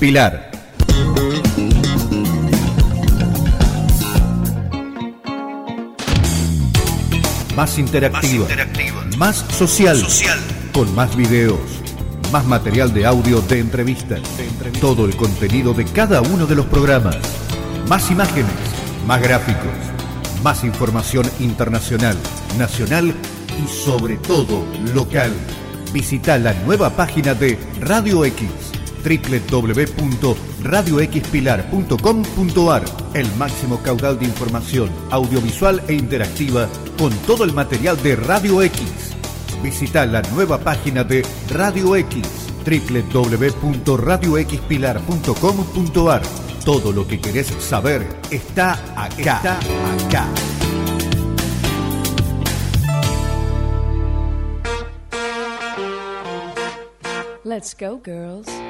Pilar. Más interactiva. Más, social. Con más videos. Más material de audio de entrevistas. Todo el contenido de cada uno de los programas. Más imágenes. Más gráficos. Más información internacional, nacional y sobre todo local. Visita la nueva página de Radio X www.radioxpilar.com.ar El máximo caudal de información audiovisual e interactiva con todo el material de Radio X. Visita la nueva página de Radio X www.radioxpilar.com.ar Todo lo que querés saber está acá. Está acá. Let's go, girls.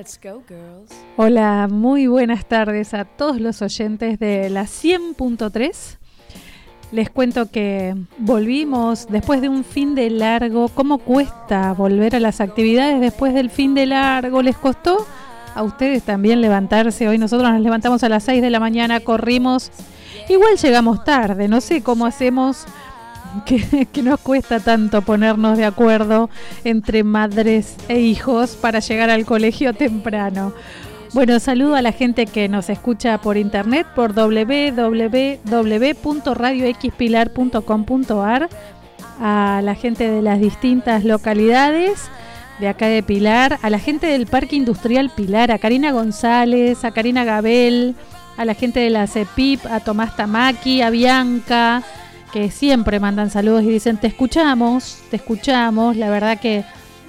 Let's go, girls. Hola, muy buenas tardes a todos los oyentes de la 100.3. Les cuento que volvimos después de un fin de largo. ¿Cómo cuesta volver a las actividades después del fin de largo? ¿Les costó a ustedes también levantarse? Hoy nosotros nos levantamos a las 6 de la mañana, corrimos. Igual llegamos tarde, no sé cómo hacemos que, que nos cuesta tanto ponernos de acuerdo entre madres e hijos para llegar al colegio temprano. Bueno, saludo a la gente que nos escucha por internet por www.radioxpilar.com.ar, a la gente de las distintas localidades de acá de Pilar, a la gente del Parque Industrial Pilar, a Karina González, a Karina Gabel, a la gente de la CEPIP, a Tomás Tamaki, a Bianca, que siempre mandan saludos y dicen, te escuchamos, te escuchamos, la verdad que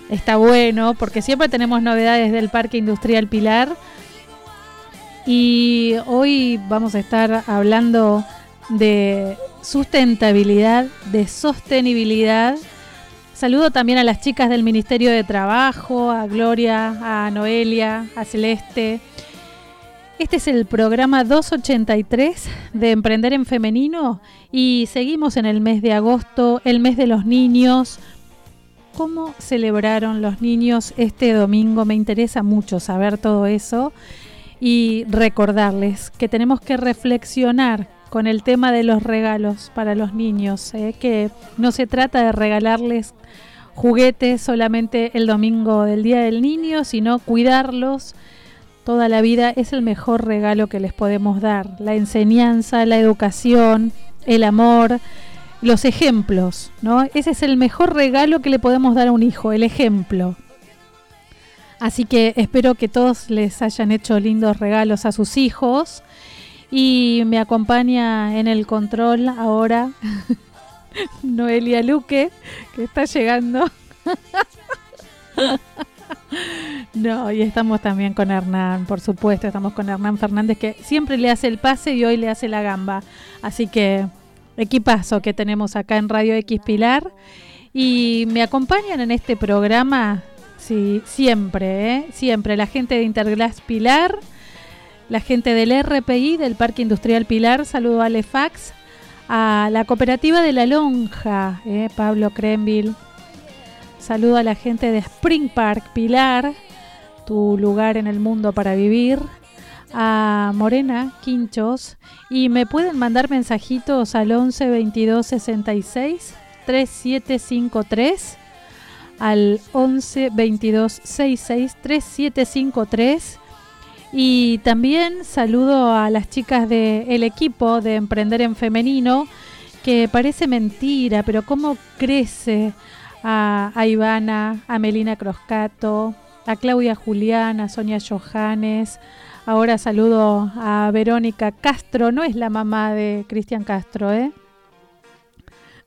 está bueno, porque siempre tenemos novedades del Parque Industrial Pilar. Y hoy vamos a estar hablando de sustentabilidad, de sostenibilidad. Saludo también a las chicas del Ministerio de Trabajo, a Gloria, a Noelia, a Celeste. Este es el programa 283 de Emprender en Femenino y seguimos en el mes de agosto, el mes de los niños. ¿Cómo celebraron los niños este domingo? Me interesa mucho saber todo eso y recordarles que tenemos que reflexionar con el tema de los regalos para los niños, ¿eh? que no se trata de regalarles juguetes solamente el domingo del Día del Niño, sino cuidarlos toda la vida. Es el mejor regalo que les podemos dar, la enseñanza, la educación, el amor, los ejemplos, ¿no? Ese es el mejor regalo que le podemos dar a un hijo, el ejemplo. Así que espero que todos les hayan hecho lindos regalos a sus hijos. Y me acompaña en el control ahora Noelia Luque, que está llegando. No, y estamos también con Hernán, por supuesto, estamos con Hernán Fernández, que siempre le hace el pase y hoy le hace la gamba. Así que equipazo que tenemos acá en Radio X Pilar. Y me acompañan en este programa, sí, siempre, ¿eh? siempre, la gente de Interglass Pilar, la gente del RPI, del Parque Industrial Pilar, saludo a Alefax, a la cooperativa de La Lonja, ¿eh? Pablo Crenville, saludo a la gente de Spring Park Pilar, tu lugar en el mundo para vivir, a Morena Quinchos. Y me pueden mandar mensajitos al 11 22 66 3753 al 11 22 66 3753 y también saludo a las chicas del equipo de Emprender en Femenino que parece mentira, pero cómo crece a, Ivana, a Melina Croscato, a Claudia Juliana, a Sonia Johannes, Ahora saludo a Verónica Castro, no es la mamá de Cristian Castro, ¿eh?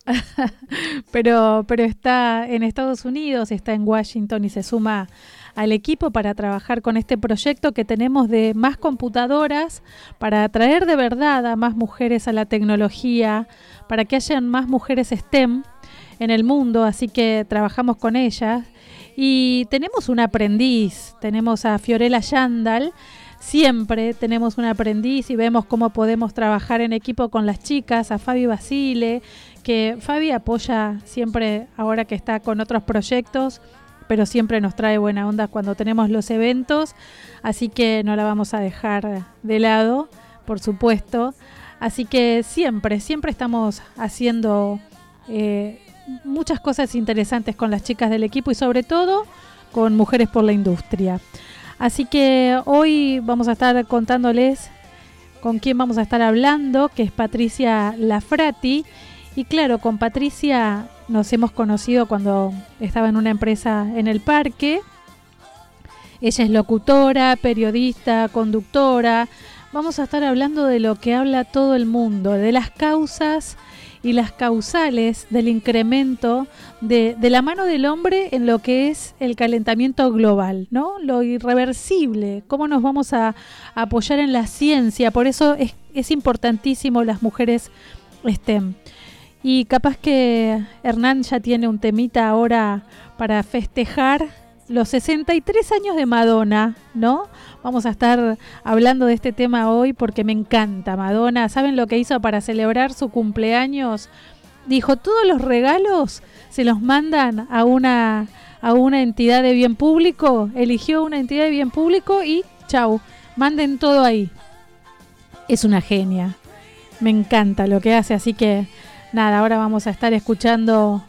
pero, pero está en Estados Unidos, está en Washington y se suma al equipo para trabajar con este proyecto que tenemos de más computadoras para atraer de verdad a más mujeres a la tecnología, para que hayan más mujeres STEM en el mundo, así que trabajamos con ellas. Y tenemos un aprendiz, tenemos a Fiorella Yandal, siempre tenemos un aprendiz y vemos cómo podemos trabajar en equipo con las chicas, a Fabi Basile, que Fabi apoya siempre ahora que está con otros proyectos, pero siempre nos trae buena onda cuando tenemos los eventos, así que no la vamos a dejar de lado, por supuesto. Así que siempre, siempre estamos haciendo eh, muchas cosas interesantes con las chicas del equipo y sobre todo con Mujeres por la Industria. Así que hoy vamos a estar contándoles con quién vamos a estar hablando, que es Patricia Lafrati. Y claro, con Patricia nos hemos conocido cuando estaba en una empresa en el parque. Ella es locutora, periodista, conductora. Vamos a estar hablando de lo que habla todo el mundo, de las causas y las causales del incremento de, de, la mano del hombre en lo que es el calentamiento global, ¿no? Lo irreversible, cómo nos vamos a, apoyar en la ciencia, por eso es, es importantísimo las mujeres STEM. Y capaz que Hernán ya tiene un temita ahora para festejar los 63 años de Madonna, ¿no? Vamos a estar hablando de este tema hoy porque me encanta Madonna. ¿Saben lo que hizo para celebrar su cumpleaños? Dijo, todos los regalos se los mandan a una, a una entidad de bien público. Eligió una entidad de bien público y chau, manden todo ahí. Es una genia. Me encanta lo que hace, así que nada, ahora vamos a estar escuchando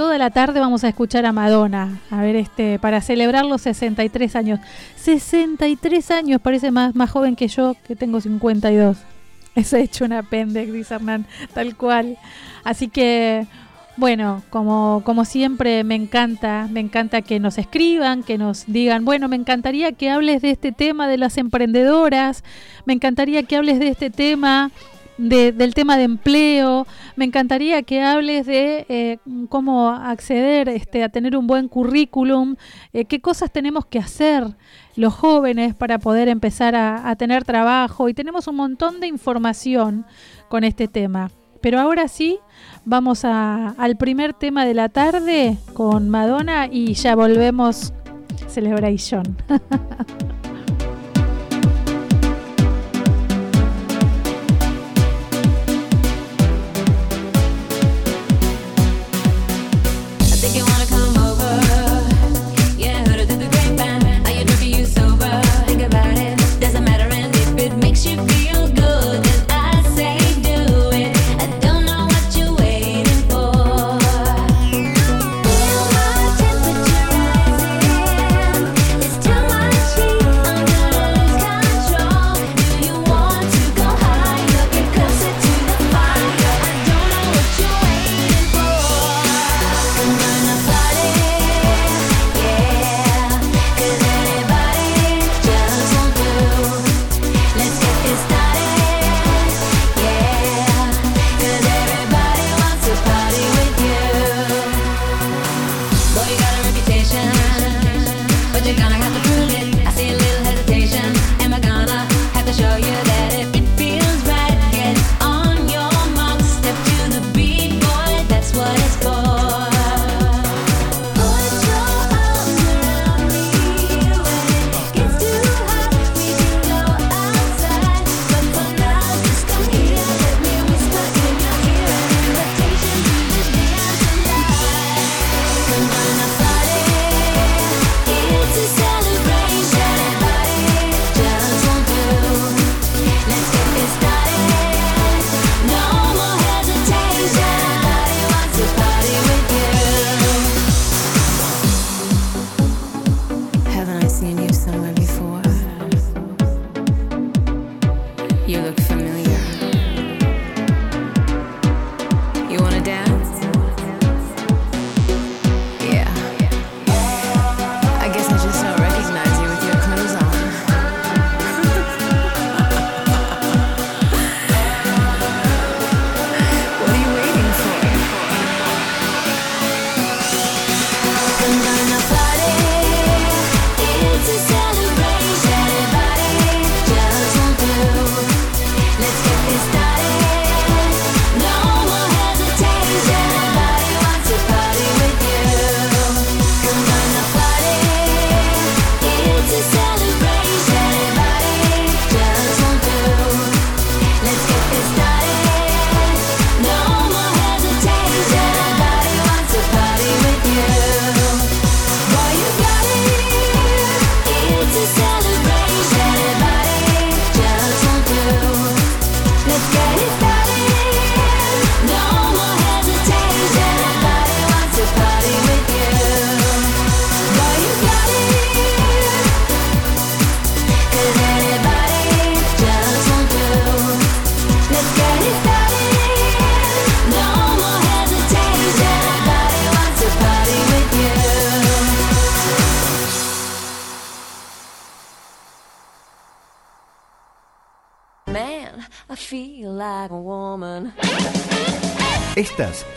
toda la tarde vamos a escuchar a Madonna, a ver este para celebrar los 63 años. 63 años, parece más más joven que yo, que tengo 52. Es hecho un appendix, dice Hernán, tal cual. Así que bueno, como, como siempre me encanta, me encanta que nos escriban, que nos digan, bueno, me encantaría que hables de este tema de las emprendedoras, me encantaría que hables de este tema de, del tema de empleo. Me encantaría que hables de eh, cómo acceder este, a tener un buen currículum, eh, qué cosas tenemos que hacer los jóvenes para poder empezar a, tener trabajo. Y tenemos un montón de información con este tema. Pero ahora sí, vamos al primer tema de la tarde con Madonna y ya volvemos Celebration.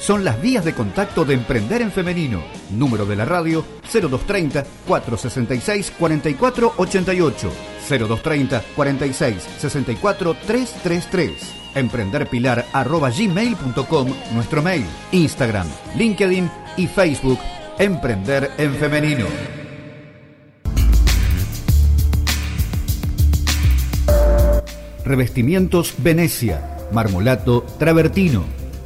son las vías de contacto de Emprender en Femenino. Número de la radio 0230 466 4488. 0230 46 64 333. Emprenderpilar arroba gmail.com, nuestro mail, Instagram, LinkedIn y Facebook. Emprender en Femenino. Revestimientos Venecia, marmolato travertino,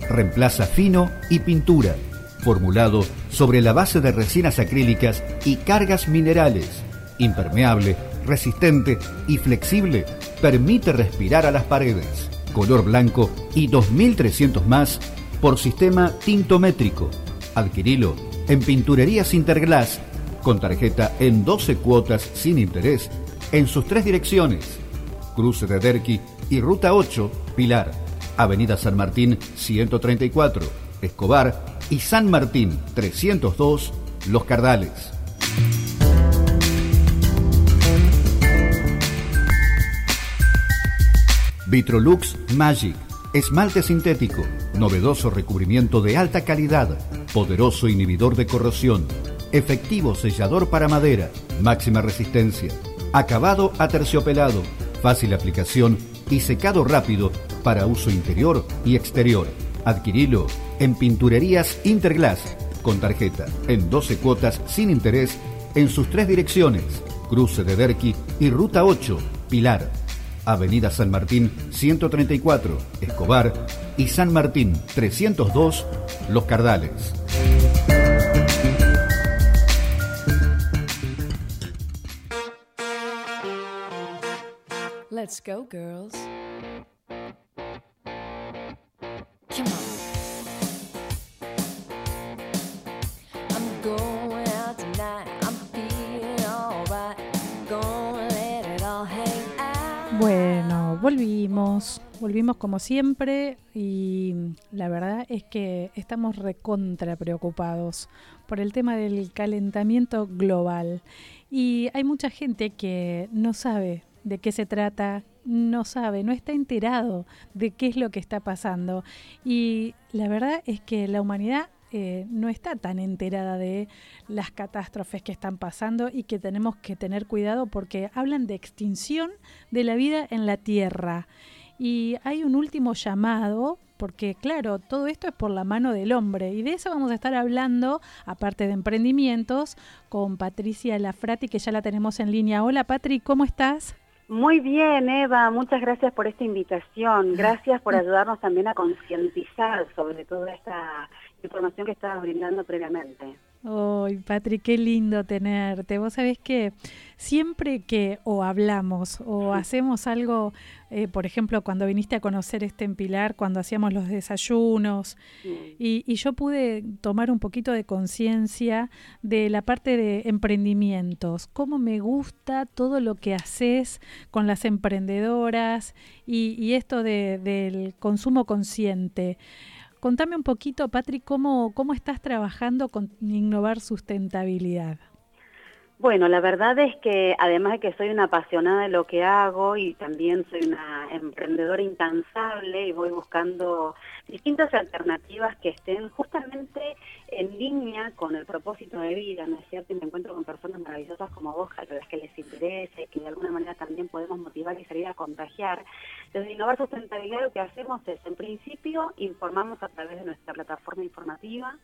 reemplaza fino y pintura, formulado sobre la base de resinas acrílicas y cargas minerales, impermeable, resistente y flexible, permite respirar a las paredes, color blanco y 2300 más por sistema tintométrico. Adquirilo en Pinturerías Interglass con tarjeta en 12 cuotas sin interés en sus tres direcciones. Cruce de Derqui y Ruta 8, Pilar, Avenida San Martín 134, Escobar y San Martín 302, Los Cardales. Vitrolux Magic, esmalte sintético, novedoso recubrimiento de alta calidad, poderoso inhibidor de corrosión, efectivo sellador para madera, máxima resistencia, acabado aterciopelado, fácil aplicación y secado rápido para uso interior y exterior. Adquirilo en Pinturerías Interglass con tarjeta en 12 cuotas sin interés en sus tres direcciones, Cruce de Derqui y Ruta 8, Pilar, Avenida San Martín 134, Escobar y San Martín 302, Los Cardales. Let's go, girls. Volvimos, volvimos como siempre y la verdad es que estamos recontra preocupados por el tema del calentamiento global. Y hay mucha gente que no sabe de qué se trata, no sabe, no está enterado de qué es lo que está pasando. Y la verdad es que la humanidad eh, no está tan enterada de las catástrofes que están pasando y que tenemos que tener cuidado porque hablan de extinción de la vida en la Tierra. Y hay un último llamado, porque claro, todo esto es por la mano del hombre. Y de eso vamos a estar hablando, aparte de emprendimientos, con Patricia Lafrati, que ya la tenemos en línea. Hola Patri, ¿cómo estás? Muy bien, Eva, muchas gracias por esta invitación. Gracias por ayudarnos también a concientizar sobre toda esta información que estabas brindando previamente. Ay, Patri, qué lindo tenerte. Vos sabés que siempre que o hablamos o hacemos algo, eh, por ejemplo, cuando viniste a conocer este en Pilar, cuando hacíamos los desayunos, y, y yo pude tomar un poquito de conciencia de la parte de emprendimientos, cómo me gusta todo lo que haces con las emprendedoras y, y esto de- del consumo consciente. Contame un poquito, Patri, cómo, cómo estás trabajando con innovar sustentabilidad. Bueno, la verdad es que además de que soy una apasionada de lo que hago y también soy una emprendedora incansable y voy buscando distintas alternativas que estén justamente en línea con el propósito de vida, ¿no es cierto? Y me encuentro con personas maravillosas como vos, a las que les interesa y que de alguna manera también podemos motivar y salir a contagiar. Desde Innovar Sustentabilidad lo que hacemos es, en principio, informamos a través de nuestra plataforma informativa,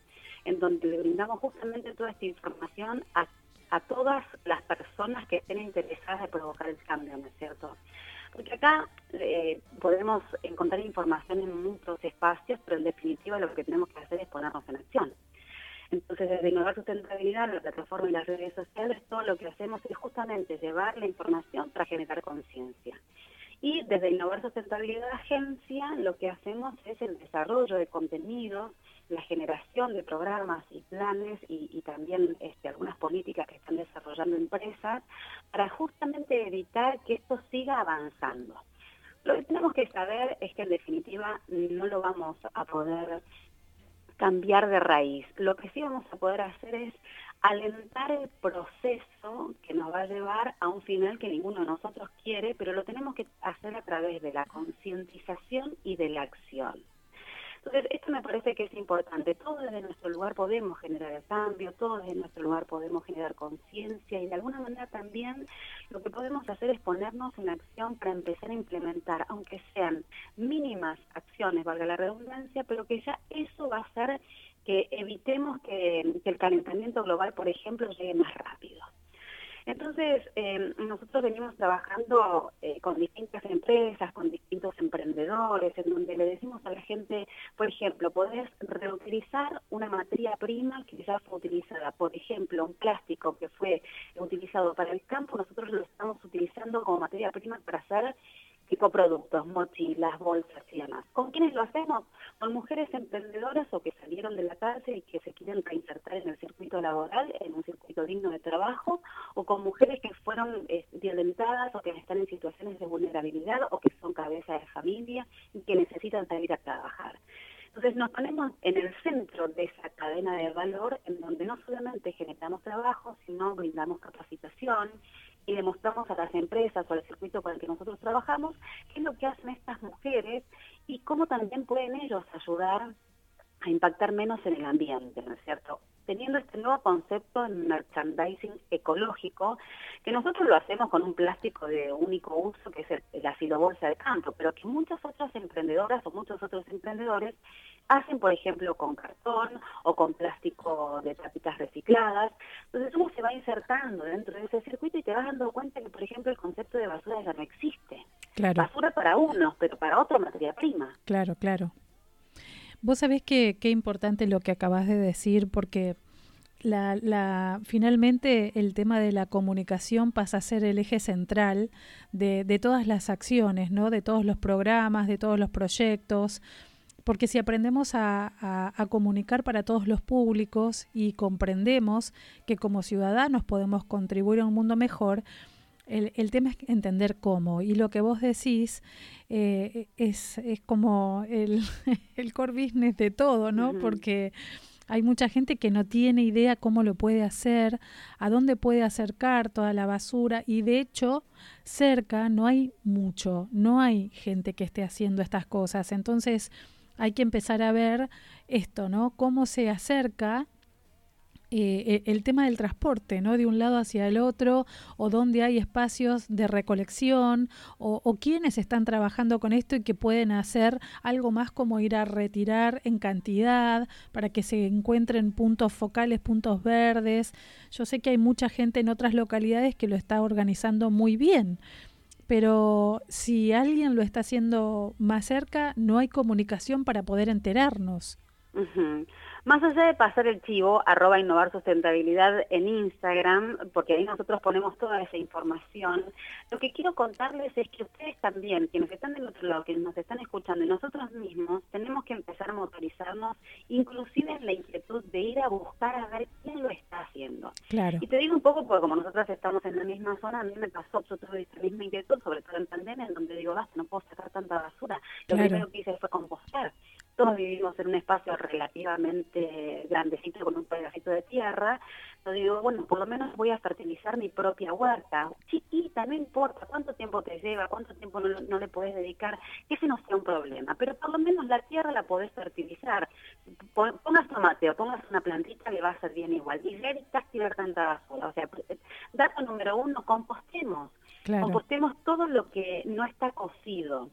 en donde le brindamos justamente toda esta información a a todas las personas que estén interesadas de provocar el cambio, ¿no es cierto? Porque acá eh, podemos encontrar información en muchos espacios, pero en definitiva lo que tenemos que hacer es ponernos en acción. Entonces, desde Innovar Sustentabilidad, la plataforma y las redes sociales, todo lo que hacemos es justamente llevar la información para generar conciencia. Y desde Innovar Sustentabilidad Agencia, lo que hacemos es el desarrollo de contenidos, la generación de programas y planes y, también este, algunas políticas que están desarrollando empresas para justamente evitar que esto siga avanzando. Lo que tenemos que saber es que en definitiva no lo vamos a poder cambiar de raíz. Lo que sí vamos a poder hacer es alentar el proceso que nos va a llevar a un final que ninguno de nosotros quiere, pero lo tenemos que hacer a través de la concientización y de la acción. Entonces, esto me parece que es importante. Todos desde nuestro lugar podemos generar el cambio, todos desde nuestro lugar podemos generar conciencia y de alguna manera también lo que podemos hacer es ponernos en acción para empezar a implementar, aunque sean mínimas acciones, valga la redundancia, pero que ya eso va a hacer que evitemos que, el calentamiento global, por ejemplo, llegue más rápido. Entonces, eh, nosotros venimos trabajando eh, con distintas empresas, con distintos emprendedores, en donde le decimos a la gente, por ejemplo, podés reutilizar una materia prima que ya fue utilizada, por ejemplo, un plástico que fue utilizado para el campo, nosotros lo estamos utilizando como materia prima para hacer tipo productos, mochilas, bolsas y demás. ¿Con quiénes lo hacemos? Con mujeres emprendedoras o que salieron de la cárcel y que se quieren reinsertar en el circuito laboral, en un circuito digno de trabajo, o con mujeres que fueron eh, violentadas o que están en situaciones de vulnerabilidad o que son cabeza de familia y que necesitan salir a trabajar. Entonces nos ponemos en el centro de esa cadena de valor en donde no solamente generamos trabajo, sino brindamos capacitación, y demostramos a las empresas o al circuito con el que nosotros trabajamos qué es lo que hacen estas mujeres y cómo también pueden ellos ayudar a impactar menos en el ambiente, ¿no es cierto? Teniendo este nuevo concepto en merchandising ecológico, que nosotros lo hacemos con un plástico de único uso, que es el, la filobolsa de campo, pero que muchas otras emprendedoras o muchos otros emprendedores hacen, por ejemplo, con cartón o con plástico de tapitas recicladas. Entonces uno se va insertando dentro de ese circuito y te vas dando cuenta que, por ejemplo, el concepto de basura ya no existe. Claro. Basura para unos, pero para otro materia prima. Claro, claro. Vos sabés que qué importante lo que acabas de decir, porque la, la, finalmente el tema de la comunicación pasa a ser el eje central de, de todas las acciones, ¿no? de todos los programas, de todos los proyectos porque si aprendemos a, a, a, comunicar para todos los públicos y comprendemos que como ciudadanos podemos contribuir a un mundo mejor, el, el tema es entender cómo. Y lo que vos decís eh, es, es como el, el core business de todo, ¿no? Uh -huh. Porque hay mucha gente que no tiene idea cómo lo puede hacer, a dónde puede acercar toda la basura y de hecho cerca no hay mucho, no hay gente que esté haciendo estas cosas. Entonces, hay que empezar a ver esto, ¿no? Cómo se acerca eh, el tema del transporte, ¿no? De un lado hacia el otro, o dónde hay espacios de recolección, o, o quienes están trabajando con esto y que pueden hacer algo más como ir a retirar en cantidad para que se encuentren puntos focales, puntos verdes. Yo sé que hay mucha gente en otras localidades que lo está organizando muy bien pero si alguien lo está haciendo más cerca, no hay comunicación para poder enterarnos. Más allá de pasar el chivo, arroba innovar sustentabilidad en Instagram, porque ahí nosotros ponemos toda esa información, lo que quiero contarles es que ustedes también, quienes están del otro lado, quienes nos están escuchando, y nosotros mismos, tenemos que empezar a motorizarnos, inclusive en la inquietud de ir a buscar a ver quién lo está haciendo. Claro. Y te digo un poco, porque como nosotras estamos en la misma zona, a mí me pasó, yo tuve esta misma inquietud, sobre todo en pandemia, en donde digo, basta, no puedo sacar tanta basura. Lo claro. primero que hice fue compostar todos vivimos en un espacio relativamente grandecito con un pedacito de tierra, yo digo, bueno, por lo menos voy a fertilizar mi propia huerta, chiquita, no importa cuánto tiempo te lleva, cuánto tiempo no, no le podés dedicar, que ese no sea un problema, pero por lo menos la tierra la podés fertilizar, pongas tomate o pongas una plantita le va a ser bien igual, y ya evitas tirar tanta basura, o sea, dato número uno, compostemos, claro. compostemos todo lo que no está cocido,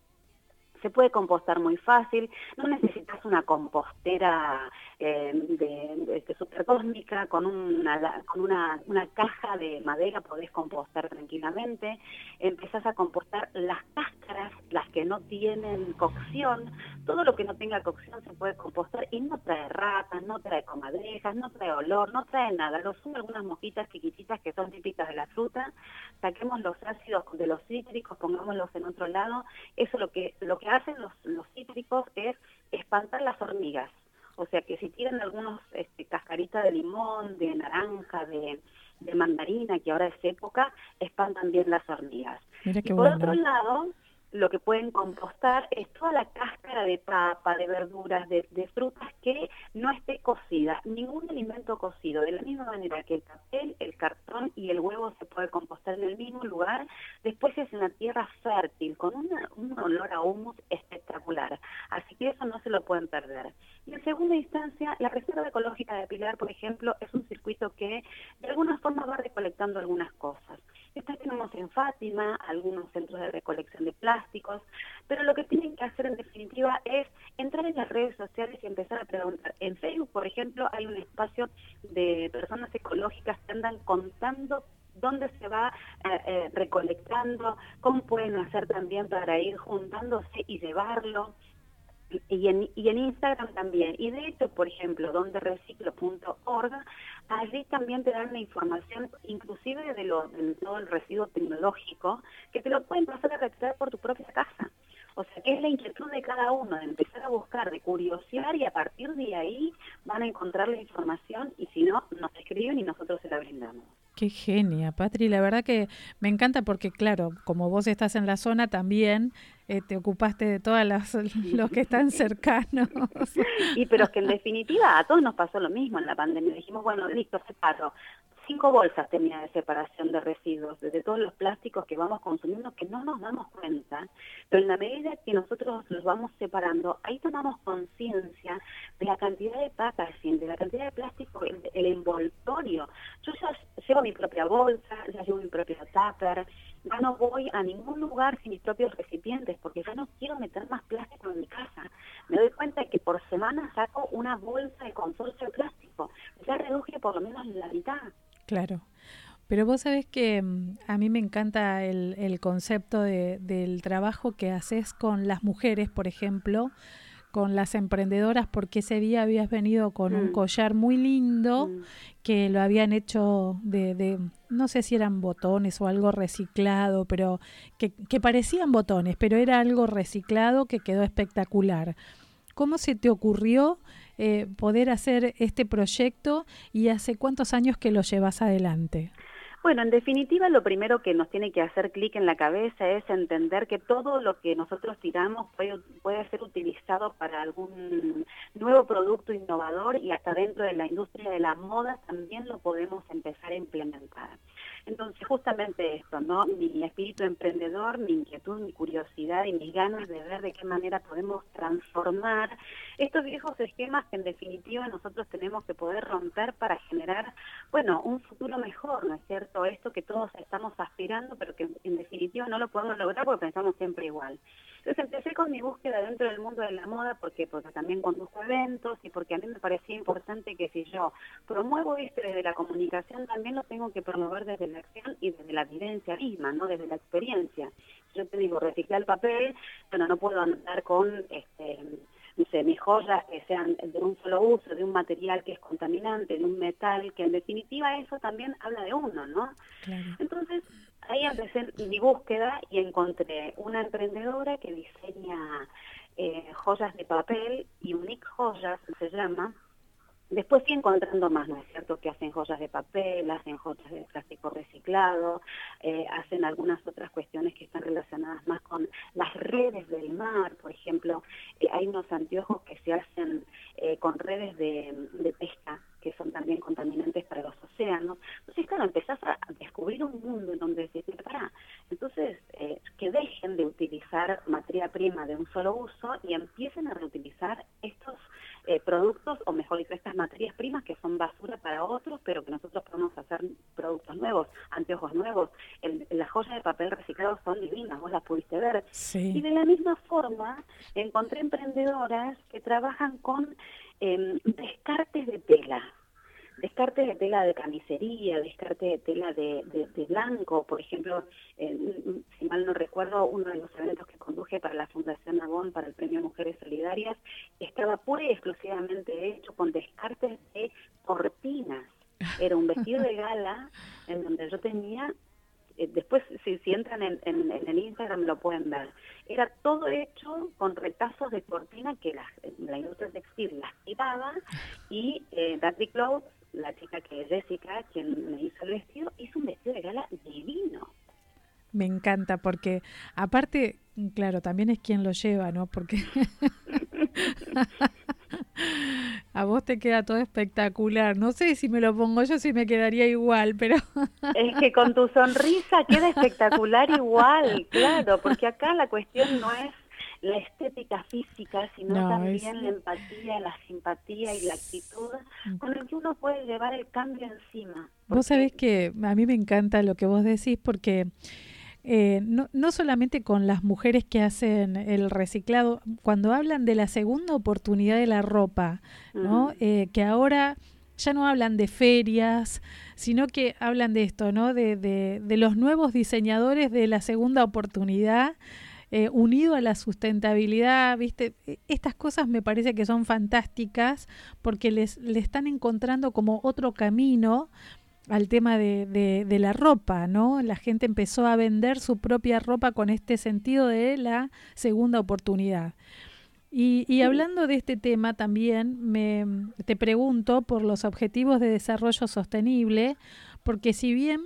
se puede compostar muy fácil, no necesitas una compostera eh, de, de supercósmica con, una, con una, una, caja de madera, podés compostar tranquilamente, empezás a compostar las cáscaras, las que no tienen cocción, todo lo que no tenga cocción se puede compostar y no trae ratas, no trae comadrejas, no trae olor, no trae nada, lo son algunas mosquitas chiquititas que son típicas de la fruta, saquemos los ácidos de los cítricos, pongámoslos en otro lado, eso lo que, lo que hacen los, los cítricos es espantar las hormigas. O sea que si tienen algunos este, cascaritas de limón, de naranja, de, de, mandarina, que ahora es época, espantan bien las hormigas. Mira y por bueno. otro lado, lo que pueden compostar es toda la cáscara de papa, de verduras, de, frutas que no esté cocida, ningún alimento cocido, de la misma manera que el papel, el cartón y el huevo se puede compostar en el mismo lugar, después es una tierra fértil, con un olor a humus espectacular, así que eso no se lo pueden perder. Y en segunda instancia, la Reserva Ecológica de Pilar, por ejemplo, es un circuito que de alguna forma va recolectando algunas cosas. Después tenemos en Fátima algunos centros de recolección de plásticos, pero lo que tienen que hacer en definitiva es entrar en las redes sociales y empezar a preguntar. En Facebook, por ejemplo, hay un espacio de personas ecológicas que andan contando dónde se va eh, eh, recolectando, cómo pueden hacer también para ir juntándose y llevarlo y en, y en Instagram también. Y de hecho, por ejemplo, donde reciclo.org, allí también te dan la información, inclusive de, lo, de todo el residuo tecnológico, que te lo pueden pasar a retirar por tu propia casa. O sea, que es la inquietud de cada uno de empezar a buscar, de curiosear y a partir de ahí van a encontrar la información y si no, nos escriben y nosotros se la brindamos. Qué genia, Patri. La verdad que me encanta porque, claro, como vos estás en la zona también, eh, te ocupaste de todos los que están cercanos. Y pero es que en definitiva a todos nos pasó lo mismo en la pandemia. Dijimos, bueno, listo, separo cinco bolsas tenía de separación de residuos, de todos los plásticos que vamos consumiendo que no nos damos cuenta, pero en la medida que nosotros los vamos separando, ahí tomamos conciencia de la cantidad de packaging, de la cantidad de plástico, el, el, envoltorio. Yo ya llevo mi propia bolsa, ya llevo mi propio tupper, ya no voy a ningún lugar sin mis propios recipientes porque ya no quiero meter más plástico en mi casa. Me doy cuenta que por semana saco una bolsa de consorcio de plástico. Ya reduje por lo menos la mitad. Claro. Pero vos sabés que mm, a mí me encanta el, el concepto de, del trabajo que haces con las mujeres, por ejemplo, con las emprendedoras, porque ese día habías venido con mm. un collar muy lindo mm. que lo habían hecho de, de, no sé si eran botones o algo reciclado, pero que, que parecían botones, pero era algo reciclado que quedó espectacular. ¿Cómo se te ocurrió eh, poder hacer este proyecto y hace cuántos años que lo llevas adelante? Bueno, en definitiva, lo primero que nos tiene que hacer clic en la cabeza es entender que todo lo que nosotros tiramos puede, puede, ser utilizado para algún nuevo producto innovador y hasta dentro de la industria de la moda también lo podemos empezar a implementar. Entonces, justamente esto, ¿no? Mi espíritu emprendedor, mi inquietud, mi curiosidad y mis ganas de ver de qué manera podemos transformar estos viejos esquemas que en definitiva nosotros tenemos que poder romper para generar, bueno, un futuro mejor, ¿no es cierto? Esto que todos estamos aspirando, pero que en definitiva no lo podemos lograr porque pensamos siempre igual. Entonces empecé con mi búsqueda dentro del mundo de la moda porque, porque también conduzco eventos y porque a mí me parecía importante que si yo promuevo esto desde la comunicación, también lo tengo que promover desde la acción y desde la vivencia misma, no desde la experiencia. Yo te digo, reciclar el papel, bueno, no puedo andar con... este no sé, mis joyas que sean de un solo uso, de un material que es contaminante, de un metal, que en definitiva eso también habla de uno, ¿no? Claro. Entonces, ahí empecé mi búsqueda y encontré una emprendedora que diseña eh, joyas de papel, y Unique Joyas se llama, Después sí encontrando más, ¿no es cierto? Que hacen joyas de papel, hacen joyas de plástico reciclado, eh, hacen algunas otras cuestiones que están relacionadas más con las redes del mar, por ejemplo, eh, hay unos anteojos que se hacen con redes de, de pesca que son también contaminantes para los océanos. Entonces, claro, empezás a descubrir un mundo en donde decís, para, entonces, eh, que dejen de utilizar materia prima de un solo uso y empiecen a reutilizar estos eh, productos, o mejor dicho, estas materias primas que son basura para otros, pero que nosotros podemos hacer productos nuevos, anteojos nuevos. El, las joyas de papel reciclado son divinas, vos las pudiste ver. Sí. Y de la misma forma, encontré emprendedoras que trabajan con eh, descartes de tela, descartes de tela de camisería, descartes de tela de, de, de blanco, por ejemplo, eh, si mal no recuerdo, uno de los eventos que conduje para la Fundación Agón para el Premio Mujeres Solidarias estaba pura y exclusivamente hecho con descartes de cortinas. Era un vestido de gala en donde yo tenía eh, después si, si entran en, en, en, el Instagram lo pueden ver. Era todo hecho con retazos de cortina que la, la industria textil las tiraba y eh, Patrick Clothes, la chica que es Jessica, quien me hizo el vestido, hizo un vestido de gala divino. me encanta porque aparte, claro, también es quien lo lleva, ¿no? Porque a vos te queda todo espectacular. No sé si me lo pongo yo, si me quedaría igual, pero... Es que con tu sonrisa queda espectacular igual, claro, porque acá la cuestión no es la estética física, sino No, también es- la empatía, la simpatía y la actitud con el que uno puede llevar el cambio encima. Vos sabés que a mí me encanta lo que vos decís porque eh, no, no solamente con las mujeres que hacen el reciclado, cuando hablan de la segunda oportunidad de la ropa, ¿no? Eh, que ahora ya no hablan de ferias, sino que hablan de esto, ¿no? De, de, de los nuevos diseñadores de la segunda oportunidad. Eh, unido a la sustentabilidad, ¿viste? E- Estas cosas me parece que son fantásticas porque les, le están encontrando como otro camino al tema de, de, de la ropa, ¿no? La gente empezó a vender su propia ropa con este sentido de la segunda oportunidad. Y, y hablando de este tema también, me, te pregunto por los objetivos de desarrollo sostenible, porque si bien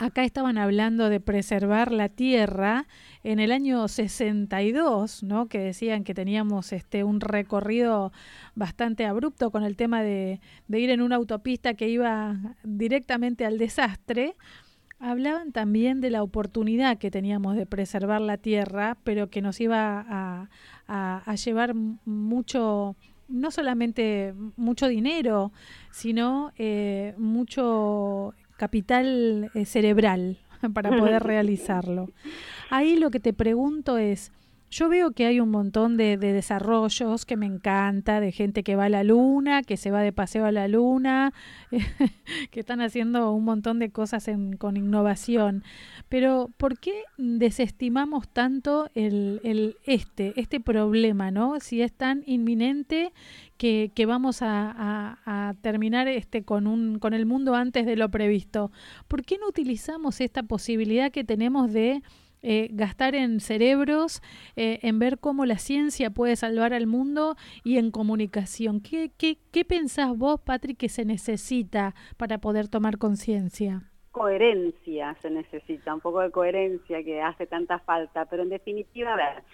acá estaban hablando de preservar la tierra en el año 62, ¿no? Que decían que teníamos este un recorrido bastante abrupto con el tema de, de ir en una autopista que iba directamente al desastre. Hablaban también de la oportunidad que teníamos de preservar la tierra, pero que nos iba a, a- llevar mucho, no solamente mucho dinero, sino eh, mucho capital eh, cerebral para poder realizarlo. Ahí lo que te pregunto es, yo veo que hay un montón de, de desarrollos que me encanta, de gente que va a la luna, que se va de paseo a la luna, que están haciendo un montón de cosas con innovación. Pero ¿por qué desestimamos tanto el, este, este problema, ¿no? Si es tan inminente que, vamos a, terminar este con el mundo antes de lo previsto. ¿Por qué no utilizamos esta posibilidad que tenemos de eh, gastar en cerebros, eh, en ver cómo la ciencia puede salvar al mundo y en comunicación? ¿Qué, qué, qué pensás vos, Patrick, que se necesita para poder tomar conciencia? coherencia se necesita, un poco de coherencia que hace tanta falta, pero en definitiva, a ver,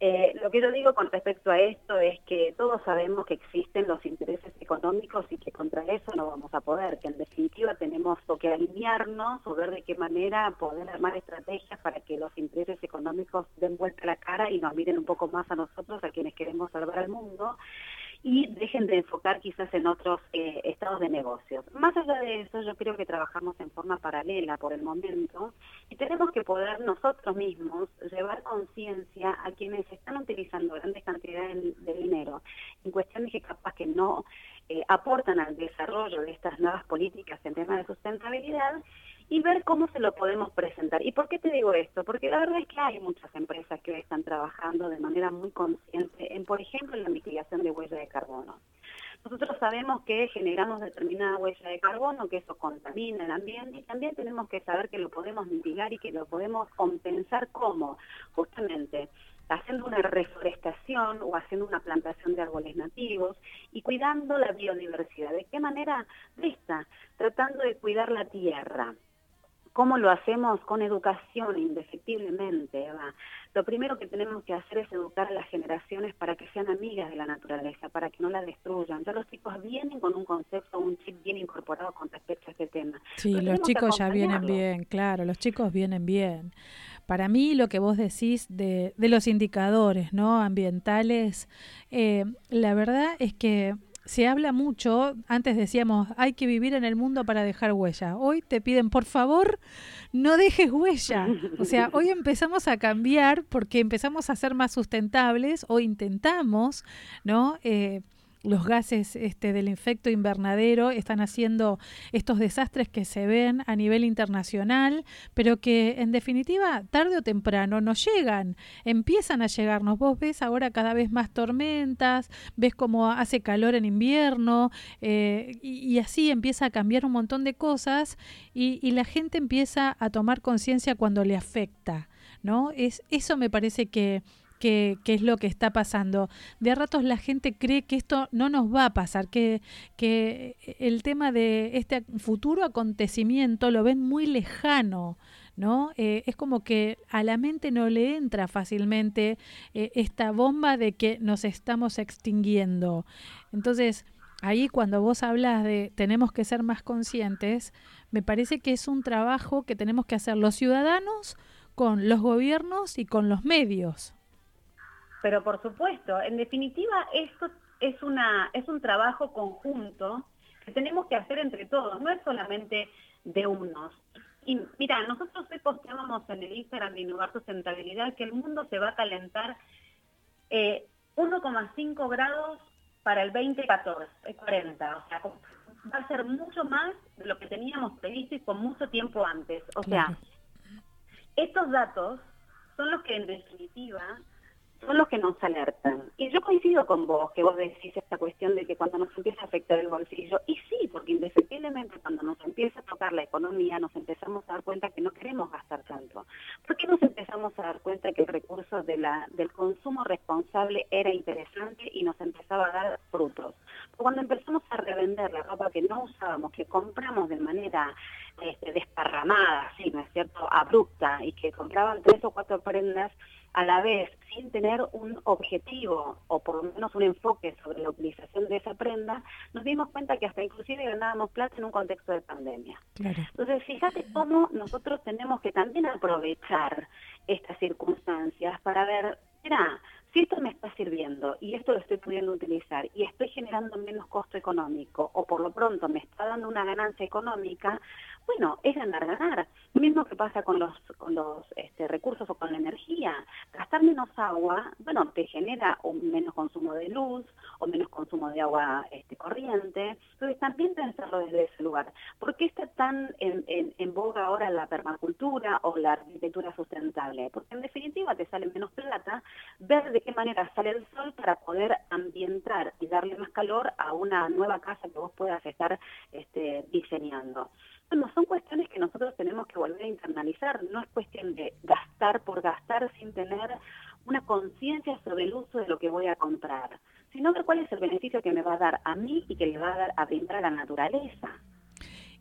eh, lo que yo digo con respecto a esto es que todos sabemos que existen los intereses económicos y que contra eso no vamos a poder, que en definitiva tenemos que alinearnos o ver de qué manera poder armar estrategias para que los intereses económicos den vuelta la cara y nos miren un poco más a nosotros, a quienes queremos salvar al mundo y dejen de enfocar quizás en otros eh, estados de negocios. Más allá de eso, yo creo que trabajamos en forma paralela por el momento y tenemos que poder nosotros mismos llevar conciencia a quienes están utilizando grandes cantidades de dinero en cuestiones que capaz que no eh, aportan al desarrollo de estas nuevas políticas en temas de sustentabilidad y ver cómo se lo podemos presentar. ¿Y por qué te digo esto? Porque la verdad es que hay muchas empresas que hoy están trabajando de manera muy consciente en, por ejemplo, la mitigación de huella de carbono. Nosotros sabemos que generamos determinada huella de carbono, que eso contamina el ambiente y también tenemos que saber que lo podemos mitigar y que lo podemos compensar como justamente haciendo una reforestación o haciendo una plantación de árboles nativos y cuidando la biodiversidad. ¿De qué manera? De esta, tratando de cuidar la tierra. ¿Cómo lo hacemos? Con educación, indefectiblemente, Eva. Lo primero que tenemos que hacer es educar a las generaciones para que sean amigas de la naturaleza, para que no la destruyan. Ya los chicos vienen con un concepto, un chip bien incorporado con respecto a este tema. Sí, Pero los chicos ya vienen bien, claro, los chicos vienen bien. Para mí lo que vos decís de, de los indicadores no ambientales, eh, la verdad es que se habla mucho, antes decíamos, hay que vivir en el mundo para dejar huella. Hoy te piden, por favor, no dejes huella. O sea, hoy empezamos a cambiar porque empezamos a ser más sustentables o intentamos, ¿no? Eh, los gases este, del efecto invernadero están haciendo estos desastres que se ven a nivel internacional, pero que en definitiva tarde o temprano nos llegan, empiezan a llegarnos. Vos ves ahora cada vez más tormentas, ves cómo hace calor en invierno eh, y, así empieza a cambiar un montón de cosas y, y la gente empieza a tomar conciencia cuando le afecta, ¿no? Es, eso me parece que que, es lo que está pasando. De a ratos la gente cree que esto no nos va a pasar, que, que el tema de este futuro acontecimiento lo ven muy lejano, ¿no? Eh, es como que a la mente no le entra fácilmente eh, esta bomba de que nos estamos extinguiendo. Entonces, ahí cuando vos hablas de tenemos que ser más conscientes, me parece que es un trabajo que tenemos que hacer los ciudadanos con los gobiernos y con los medios. Pero por supuesto, en definitiva, esto es, una, es un trabajo conjunto que tenemos que hacer entre todos, no es solamente de unos. Y mira, nosotros hoy posteábamos en el Instagram de Innovar Sustentabilidad que el mundo se va a calentar eh, 1,5 grados para el 2014, 40, o sea, va a ser mucho más de lo que teníamos previsto y con mucho tiempo antes. O sea, estos datos son los que en definitiva son los que nos alertan. Y yo coincido con vos, que vos decís esta cuestión de que cuando nos empieza a afectar el bolsillo, y sí, porque indefectiblemente cuando nos empieza a tocar la economía, nos empezamos a dar cuenta que no queremos gastar tanto. ¿Por qué nos empezamos a dar cuenta que el recurso del consumo responsable era interesante y nos empezaba a dar frutos? Cuando empezamos a revender la ropa que no usábamos, que compramos de manera este, desparramada, ¿sí? ¿no es cierto?, abrupta, y que compraban tres o cuatro prendas, a la vez sin tener un objetivo o por lo menos un enfoque sobre la utilización de esa prenda, nos dimos cuenta que hasta inclusive ganábamos plata en un contexto de pandemia. Entonces, fíjate cómo nosotros tenemos que también aprovechar estas circunstancias para ver, mira, si esto me está sirviendo y esto lo estoy pudiendo utilizar y estoy generando menos costo económico o por lo pronto me está dando una ganancia económica, bueno, es ganar, ganar. Mismo que pasa con los, con los este, recursos o con la energía. Gastar menos agua, bueno, te genera un menos consumo de luz o menos consumo de agua este, corriente. Entonces también pensarlo desde ese lugar. ¿Por qué está tan en, en, en boga ahora la permacultura o la arquitectura sustentable? Porque en definitiva te sale menos plata ver de qué manera sale el sol para poder ambientar y darle más calor a una nueva casa que vos puedas estar este, diseñando. Bueno, son cuestiones que nosotros tenemos que volver a internalizar, no es cuestión de gastar por gastar sin tener una conciencia sobre el uso de lo que voy a comprar, sino ver cuál es el beneficio que me va a dar a mí y que le va a dar a brindar a la naturaleza.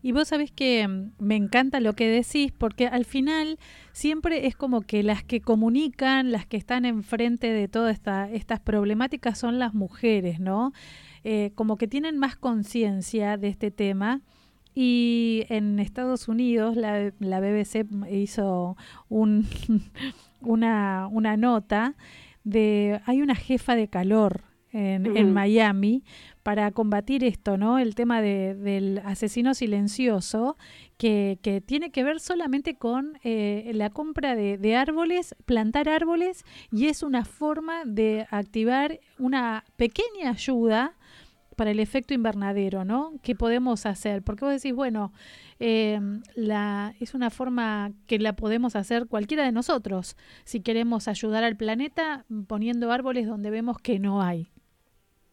Y vos sabés que mm, me encanta lo que decís, porque al final siempre es como que las que comunican, las que están enfrente de todas esta, estas problemáticas son las mujeres, ¿no? Eh, como que tienen más conciencia de este tema y en Estados Unidos la, la BBC hizo un, una, una nota de hay una jefa de calor en, en, Miami para combatir esto, ¿no? El tema de, del asesino silencioso que, que, tiene que ver solamente con eh, la compra de, de, árboles, plantar árboles y es una forma de activar una pequeña ayuda para el efecto invernadero, ¿no? ¿Qué podemos hacer? Porque vos decís, bueno, eh, la, es una forma que la podemos hacer cualquiera de nosotros, si queremos ayudar al planeta poniendo árboles donde vemos que no hay.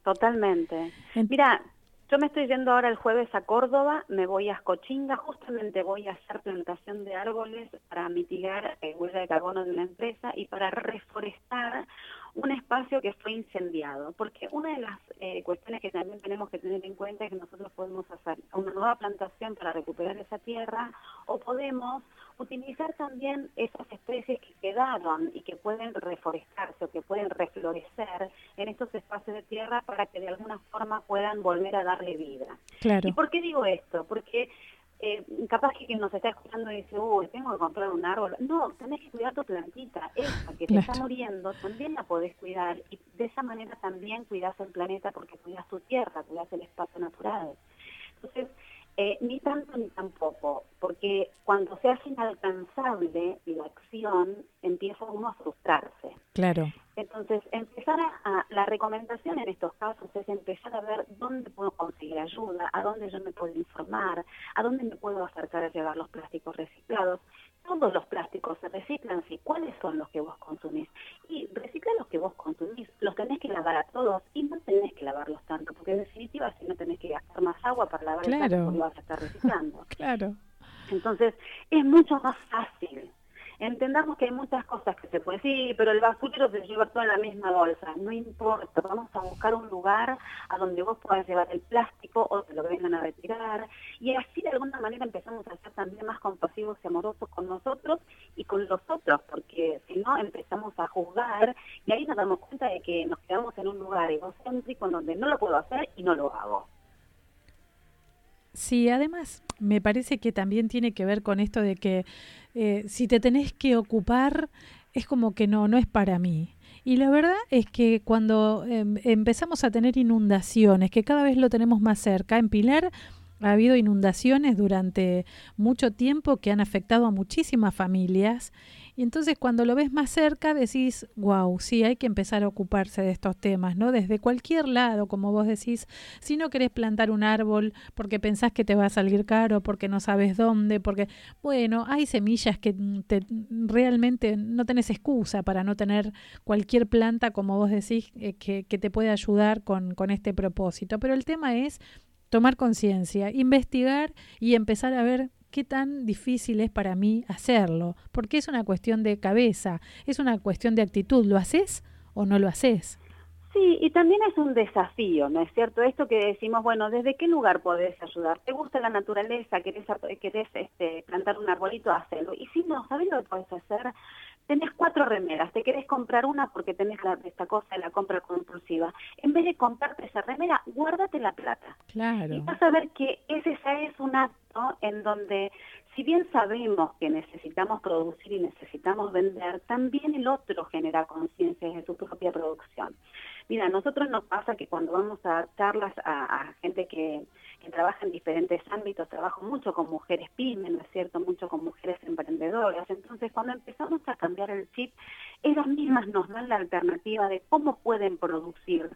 Totalmente. Mira, yo me estoy yendo ahora el jueves a Córdoba, me voy a Escochinga, justamente voy a hacer plantación de árboles para mitigar el huella de carbono de una empresa y para reforestar un espacio que fue incendiado, porque una de las eh, cuestiones que también tenemos que tener en cuenta es que nosotros podemos hacer una nueva plantación para recuperar esa tierra o podemos utilizar también esas especies que quedaron y que pueden reforestarse o que pueden reflorecer en estos espacios de tierra para que de alguna forma puedan volver a darle vida. Claro. ¿Y por qué digo esto? Porque eh, capaz que quien nos está escuchando dice, uy, tengo que comprar un árbol. No, tenés que cuidar tu plantita. Esa que claro. te está muriendo, también la podés cuidar. Y de esa manera también cuidas el planeta porque cuidas tu tierra, cuidas el espacio natural. Entonces, eh, ni tanto ni tampoco, porque cuando se hace inalcanzable la acción, empieza uno a frustrarse. Claro. Entonces, empezar a, a, la recomendación en estos casos es empezar a ver dónde puedo conseguir ayuda, a dónde yo me puedo informar, a dónde me puedo acercar a llevar los plásticos reciclados. Todos los plásticos se reciclan, sí. ¿Cuáles son los que vos consumís? Y recicla los que vos consumís. Los tenés que lavar a todos y no tenés que lavarlos tanto, porque en definitiva si no tenés que gastar más agua para lavar claro. el plástico, lo vas a estar reciclando. claro. Entonces, es mucho más fácil entendamos que hay muchas cosas que se pueden decir, pero el basurero se lleva toda en la misma bolsa. No importa, vamos a buscar un lugar a donde vos puedas llevar el plástico o te lo vengan a retirar y así de alguna manera empezamos a ser también más compasivos y amorosos con nosotros y con los otros, porque si no empezamos a juzgar y ahí nos damos cuenta de que nos quedamos en un lugar egocéntrico donde no lo puedo hacer y no lo hago. Sí, además me parece que también tiene que ver con esto de que eh, si te tenés que ocupar es como que no, no es para mí. Y la verdad es que cuando em, empezamos a tener inundaciones, que cada vez lo tenemos más cerca, en Pilar ha habido inundaciones durante mucho tiempo que han afectado a muchísimas familias y entonces cuando lo ves más cerca decís, wow, sí, hay que empezar a ocuparse de estos temas, ¿no? Desde cualquier lado, como vos decís, si no querés plantar un árbol porque pensás que te va a salir caro, porque no sabes dónde, porque, bueno, hay semillas que te, realmente no tenés excusa para no tener cualquier planta, como vos decís, eh, que, que te puede ayudar con, con este propósito. Pero el tema es tomar conciencia, investigar y empezar a ver qué tan difícil es para mí hacerlo, porque es una cuestión de cabeza, es una cuestión de actitud, ¿lo haces o no lo haces? Sí, y también es un desafío, ¿no es cierto? Esto que decimos, bueno, ¿desde qué lugar podés ayudar? ¿Te gusta la naturaleza? ¿Querés, querés este, plantar un arbolito? Hazlo. Y si no, ¿sabés lo que podés hacer? Tenés cuatro remeras, te querés comprar una porque tenés la, esta cosa de la compra compulsiva. En vez de comprarte esa remera, guárdate la plata. Claro. Y vas a ver que ese ya es un acto en donde, si bien sabemos que necesitamos producir y necesitamos vender, también el otro genera conciencia de su propia producción. Mira, a nosotros nos pasa que cuando vamos a charlas a gente que trabaja en diferentes ámbitos, trabajo mucho con mujeres pymes, ¿no es cierto?, mucho con mujeres emprendedoras. Entonces, cuando empezamos a cambiar el chip, ellas mismas nos dan la alternativa de cómo pueden producir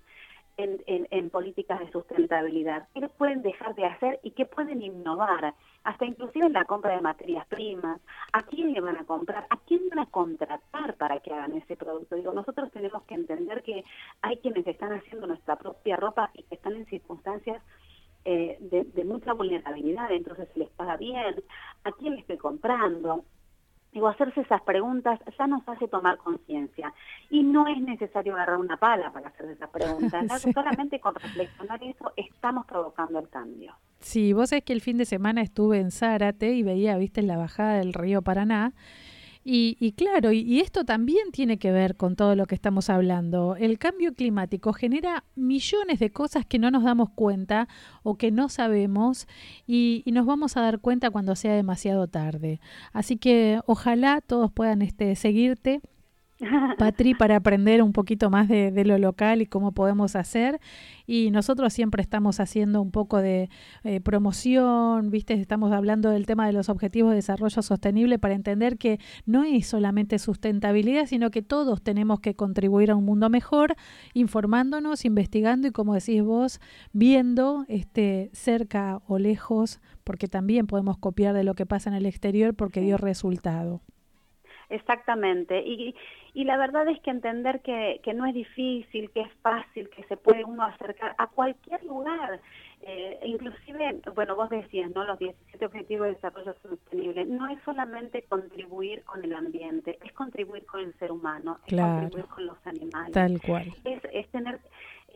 en, en, políticas de sustentabilidad, qué pueden dejar de hacer y qué pueden innovar, hasta inclusive en la compra de materias primas, a quién le van a comprar, a quién van a contratar para que hagan ese producto. Digo, nosotros tenemos que entender que hay quienes están haciendo nuestra propia ropa y que están en circunstancias eh, de, mucha vulnerabilidad, entonces se les paga bien, a quién le estoy comprando. Digo, hacerse esas preguntas ya nos hace tomar conciencia. Y no es necesario agarrar una pala para hacer esas preguntas. Solamente con reflexionar eso estamos provocando el cambio. Sí, vos es que el fin de semana estuve en Zárate y veía, viste, la bajada del río Paraná y, claro, y, esto también tiene que ver con todo lo que estamos hablando. El cambio climático genera millones de cosas que no nos damos cuenta o que no sabemos y, nos vamos a dar cuenta cuando sea demasiado tarde. Así que ojalá todos puedan este, seguirte Patri, para aprender un poquito más de, lo local y cómo podemos hacer. Y nosotros siempre estamos haciendo un poco de eh, promoción, ¿viste? Estamos hablando del tema de los objetivos de desarrollo sostenible para entender que no es solamente sustentabilidad, sino que todos tenemos que contribuir a un mundo mejor, informándonos, investigando y, como decís vos, viendo este, cerca o lejos, porque también podemos copiar de lo que pasa en el exterior porque dio resultado. Exactamente. Y, y la verdad es que entender que, que no es difícil, que es fácil, que se puede uno acercar a cualquier lugar. Eh, inclusive, bueno, vos decías, ¿no? Los 17 Objetivos de Desarrollo Sostenible. No es solamente contribuir con el ambiente, es contribuir con el ser humano, es contribuir con los animales. Tal cual. Es, es tener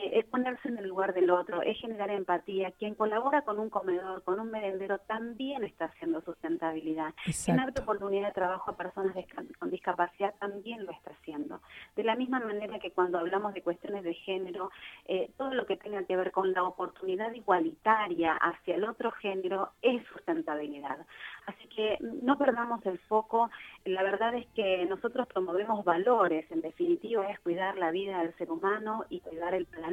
es ponerse en el lugar del otro, es generar empatía. Quien colabora con un comedor, con un merendero, también está haciendo sustentabilidad. Generar oportunidad de trabajo a personas con discapacidad también lo está haciendo. De la misma manera que cuando hablamos de cuestiones de género, eh, todo lo que tenga que ver con la oportunidad igualitaria hacia el otro género es sustentabilidad. Así que no perdamos el foco. La verdad es que nosotros promovemos valores. En definitiva, es cuidar la vida del ser humano y cuidar el planeta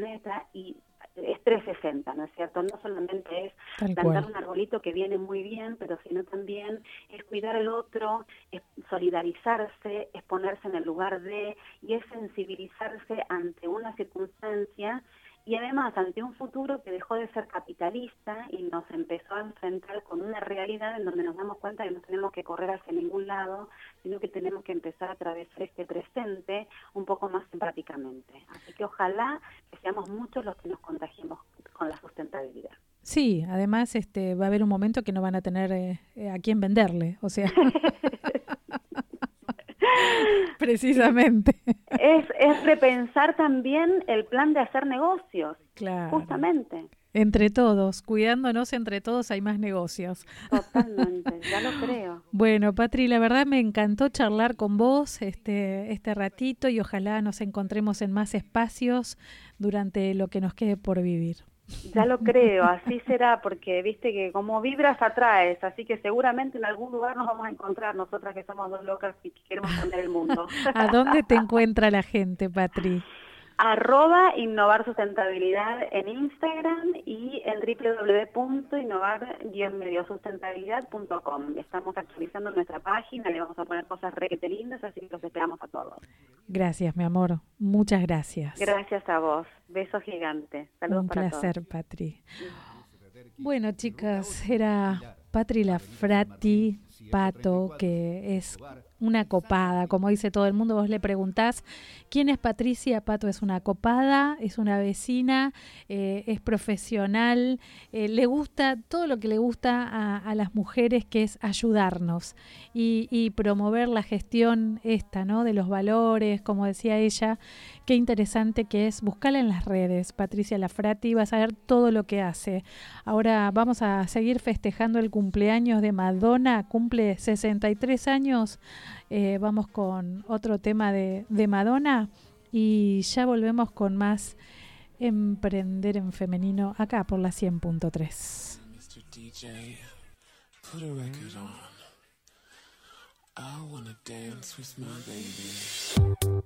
y es 360, ¿no es cierto? No solamente es plantar un arbolito que viene muy bien, pero sino también es cuidar al otro, es solidarizarse, es ponerse en el lugar de y es sensibilizarse ante una circunstancia y además ante un futuro que dejó de ser capitalista y nos empezó a enfrentar con una realidad en donde nos damos cuenta que no tenemos que correr hacia ningún lado, sino que tenemos que empezar a atravesar este presente un poco más empáticamente. Así que ojalá que seamos muchos los que nos contagiemos con la sustentabilidad. Sí, además este va a haber un momento que no van a tener eh, a quién venderle, o sea. Precisamente. Es, es repensar también el plan de hacer negocios, Claro. justamente. Entre todos, cuidándonos entre todos hay más negocios. Totalmente, ya lo creo. Bueno, Patri, la verdad me encantó charlar con vos este, este ratito y ojalá nos encontremos en más espacios durante lo que nos quede por vivir. Ya lo creo, así será, porque viste que como vibras atraes, así que seguramente en algún lugar nos vamos a encontrar nosotras que somos dos locas y que queremos cambiar el mundo. ¿A dónde te encuentra la gente, Patri? Arroba Innovar Sustentabilidad en Instagram y en www.innovar-sustentabilidad.com. Estamos actualizando nuestra página, le vamos a poner cosas requete lindas, así que los esperamos a todos. Gracias, mi amor. Muchas gracias. Gracias a vos. Beso gigante. Saludos Un para placer, Patri. Bueno, chicas, era Patri Lafrati Pato, que es una copada, como dice todo el mundo. Vos le preguntás quién es Patricia Pato, es una copada, es una vecina, eh, es profesional, eh, le gusta todo lo que le gusta a, a las mujeres, que es ayudarnos y, y promover la gestión esta, ¿no? De los valores, como decía ella. Qué interesante que es buscarla en las redes, Patricia Lafrati, vas a ver todo lo que hace. Ahora vamos a seguir festejando el cumpleaños de Madonna, cumple 63 años. Eh, vamos con otro tema de, de Madonna y ya volvemos con más Emprender en Femenino acá por la 100.3. Mr. DJ. I wanna dance with my baby.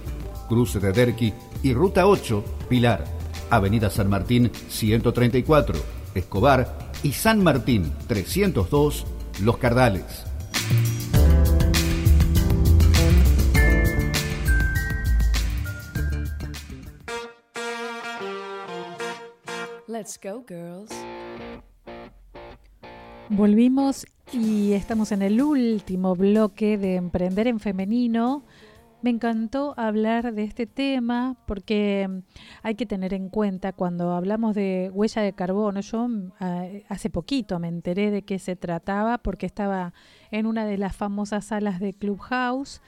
Cruce de Derqui y Ruta 8, Pilar, Avenida San Martín 134, Escobar y San Martín 302, Los Cardales. Let's go, girls. Volvimos y estamos en el último bloque de Emprender en Femenino. Me encantó hablar de este tema porque mm, hay que tener en cuenta cuando hablamos de huella de carbono. Yo mm, ah, hace poquito me enteré de qué se trataba porque estaba en una de las famosas salas de Clubhouse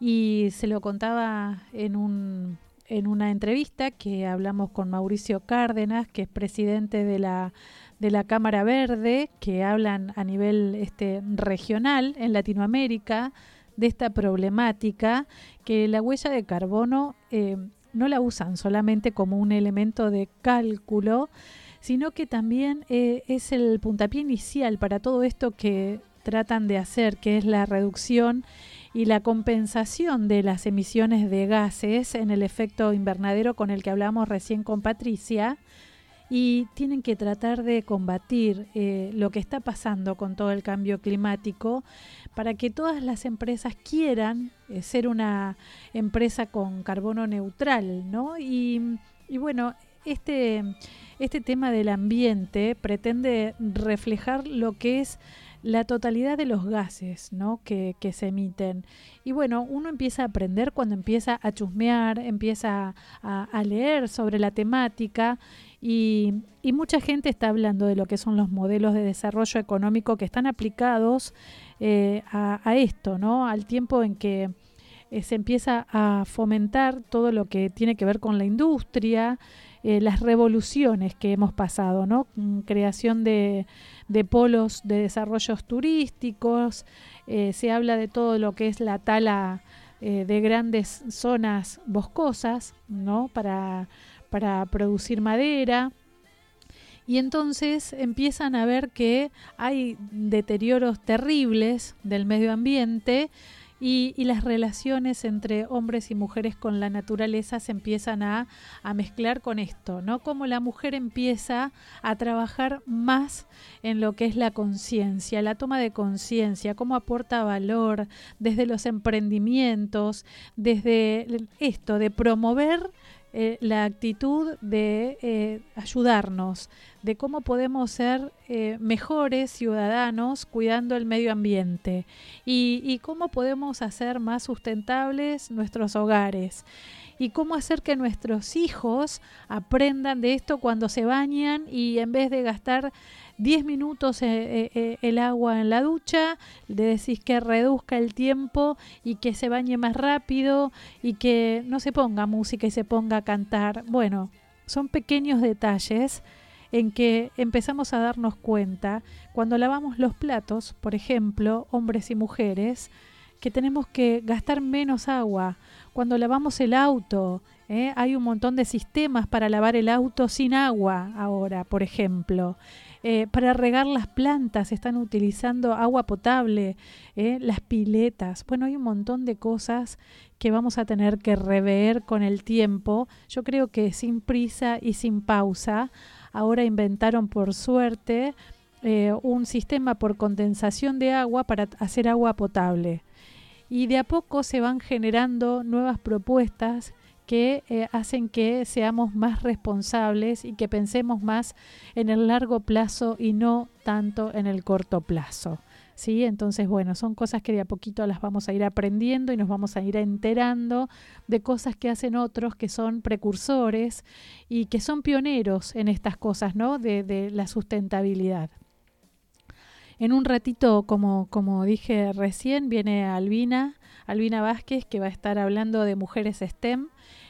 y se lo contaba en un en una entrevista que hablamos con Mauricio Cárdenas, que es presidente de la de la Cámara Verde, que hablan a nivel este, regional en Latinoamérica de esta problemática, que la huella de carbono eh, no la usan solamente como un elemento de cálculo, sino que también eh, es el puntapié inicial para todo esto que tratan de hacer, que es la reducción y la compensación de las emisiones de gases en el efecto invernadero con el que hablamos recién con Patricia, y tienen que tratar de combatir eh, lo que está pasando con todo el cambio climático para que todas las empresas quieran eh, ser una empresa con carbono neutral, ¿no? Y, bueno, este, este tema del ambiente pretende reflejar lo que es la totalidad de los gases ¿no? que, se emiten. Y bueno, uno empieza a aprender cuando empieza a chusmear, empieza a leer sobre la temática y, mucha gente está hablando de lo que son los modelos de desarrollo económico que están aplicados eh, a, esto, ¿no? Al tiempo en que eh, se empieza a fomentar todo lo que tiene que ver con la industria, eh, las revoluciones que hemos pasado, ¿no? Mm, creación de, de polos de desarrollos turísticos, se habla de todo lo que es la tala de grandes zonas boscosas, ¿no? Para, para producir madera. Y entonces empiezan a ver que hay deterioros terribles del medio ambiente y, las relaciones entre hombres y mujeres con la naturaleza se empiezan a, a, mezclar con esto, ¿no? Como la mujer empieza a trabajar más en lo que es la conciencia, la toma de conciencia, cómo aporta valor desde los emprendimientos, desde esto de promover eh, la actitud de eh, ayudarnos, de cómo podemos ser eh, mejores ciudadanos cuidando el medio ambiente y, y, cómo podemos hacer más sustentables nuestros hogares y cómo hacer que nuestros hijos aprendan de esto cuando se bañan y en vez de gastar 10 minutos eh, eh, el agua en la ducha, le decís que reduzca el tiempo y que se bañe más rápido y que no se ponga música y se ponga a cantar. Bueno, son pequeños detalles en que empezamos a darnos cuenta cuando lavamos los platos, por ejemplo, hombres y mujeres, que tenemos que gastar menos agua. Cuando lavamos el auto, ¿eh? hay un montón de sistemas para lavar el auto sin agua ahora, por ejemplo. Eh, para regar las plantas están utilizando agua potable, eh, las piletas. Bueno, hay un montón de cosas que vamos a tener que rever con el tiempo. Yo creo que sin prisa y sin pausa. Ahora inventaron por suerte un sistema por condensación de agua para hacer agua potable. Y de a poco se van generando nuevas propuestas que eh, hacen que seamos más responsables y que pensemos más en el largo plazo y no tanto en el corto plazo. ¿Sí? Entonces, bueno, son cosas que de a poquito las vamos a ir aprendiendo y nos vamos a ir enterando de cosas que hacen otros que son precursores y que son pioneros en estas cosas, ¿no? De, de la sustentabilidad. En un ratito, como, como dije recién, viene Albina, Albina Vázquez, que va a estar hablando de mujeres STEM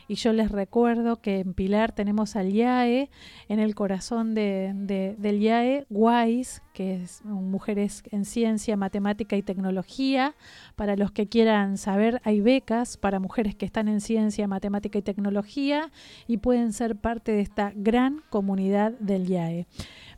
Y yo les recuerdo que en Pilar tenemos al IAE, en el corazón de, de, del IAE, WISE, que es Mujeres en Ciencia, Matemática y Tecnología. Para los que quieran saber, hay becas para mujeres que están en ciencia, matemática y tecnología y pueden ser parte de esta gran comunidad del IAE.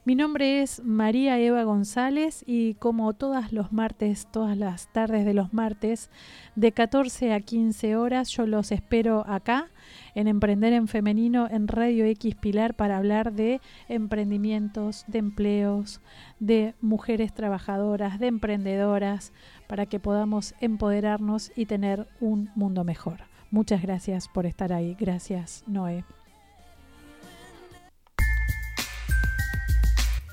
Mi nombre es María Eva González y como todas los martes, todas las tardes de los martes, de 14 a 15 horas, yo los espero acá en Emprender en Femenino en Radio X Pilar para hablar de emprendimientos, de empleos, de mujeres trabajadoras, de emprendedoras, para que podamos empoderarnos y tener un mundo mejor. Muchas gracias por estar ahí. Gracias, Noé.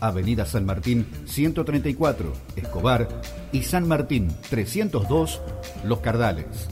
Avenida San Martín 134, Escobar y San Martín 302, Los Cardales.